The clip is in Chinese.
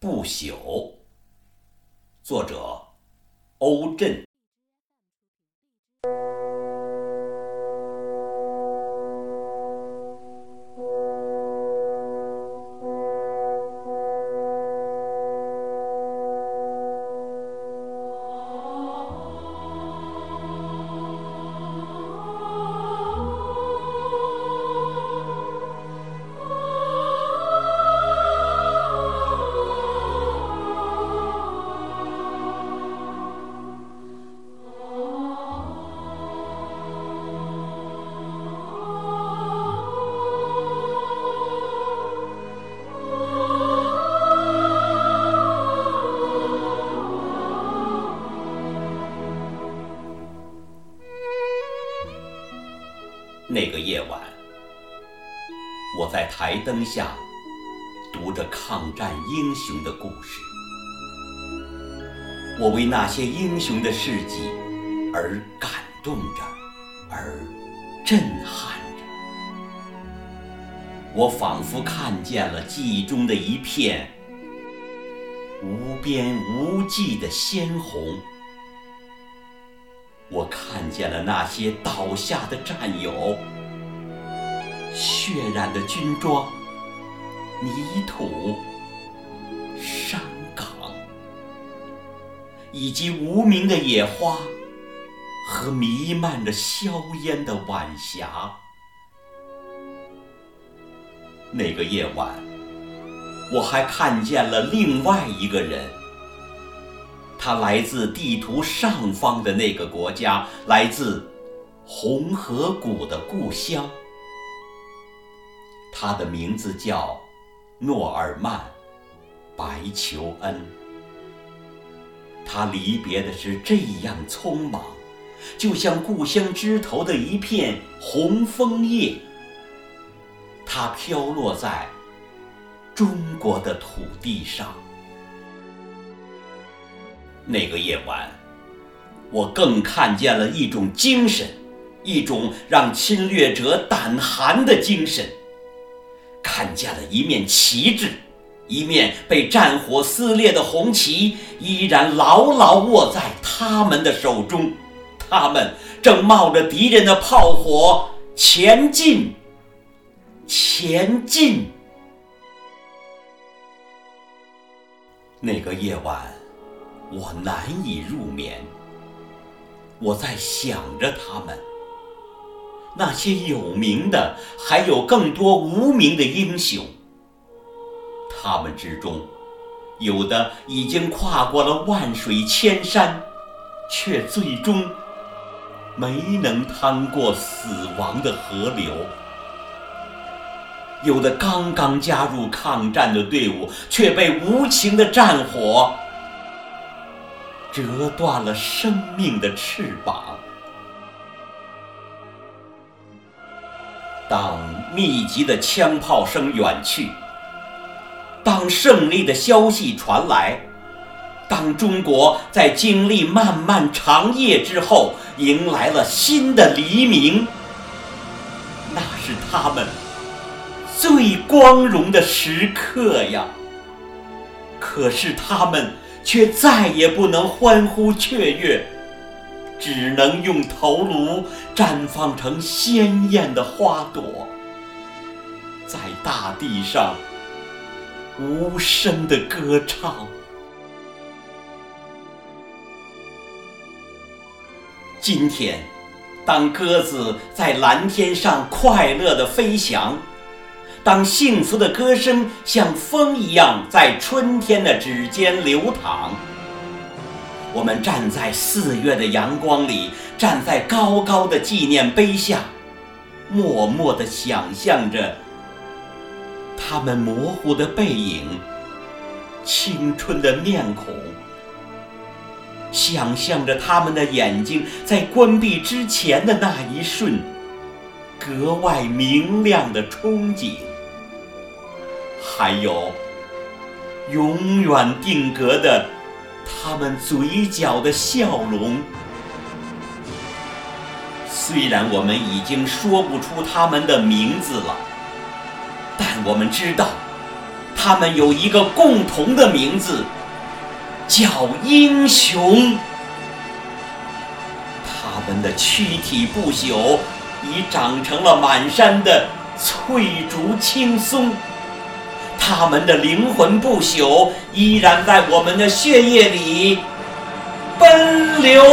不朽，作者欧震。那个夜晚，我在台灯下读着抗战英雄的故事，我为那些英雄的事迹而感动着，而震撼着。我仿佛看见了记忆中的一片无边无际的鲜红。我看见了那些倒下的战友，血染的军装、泥土、山岗，以及无名的野花和弥漫着硝烟的晚霞。那个夜晚，我还看见了另外一个人。他来自地图上方的那个国家，来自红河谷的故乡。他的名字叫诺尔曼·白求恩。他离别的是这样匆忙，就像故乡枝头的一片红枫叶。它飘落在中国的土地上。那个夜晚，我更看见了一种精神，一种让侵略者胆寒的精神。看见了一面旗帜，一面被战火撕裂的红旗，依然牢牢握在他们的手中。他们正冒着敌人的炮火前进，前进。那个夜晚。我难以入眠，我在想着他们，那些有名的，还有更多无名的英雄。他们之中，有的已经跨过了万水千山，却最终没能趟过死亡的河流；有的刚刚加入抗战的队伍，却被无情的战火。折断了生命的翅膀。当密集的枪炮声远去，当胜利的消息传来，当中国在经历漫漫长夜之后迎来了新的黎明，那是他们最光荣的时刻呀！可是他们。却再也不能欢呼雀跃，只能用头颅绽放成鲜艳的花朵，在大地上无声的歌唱。今天，当鸽子在蓝天上快乐的飞翔。当幸福的歌声像风一样在春天的指尖流淌，我们站在四月的阳光里，站在高高的纪念碑下，默默地想象着他们模糊的背影、青春的面孔，想象着他们的眼睛在关闭之前的那一瞬格外明亮的憧憬。还有永远定格的他们嘴角的笑容。虽然我们已经说不出他们的名字了，但我们知道，他们有一个共同的名字，叫英雄。他们的躯体不朽，已长成了满山的翠竹青松；他们的灵魂不朽，依然在我们的血液里奔流。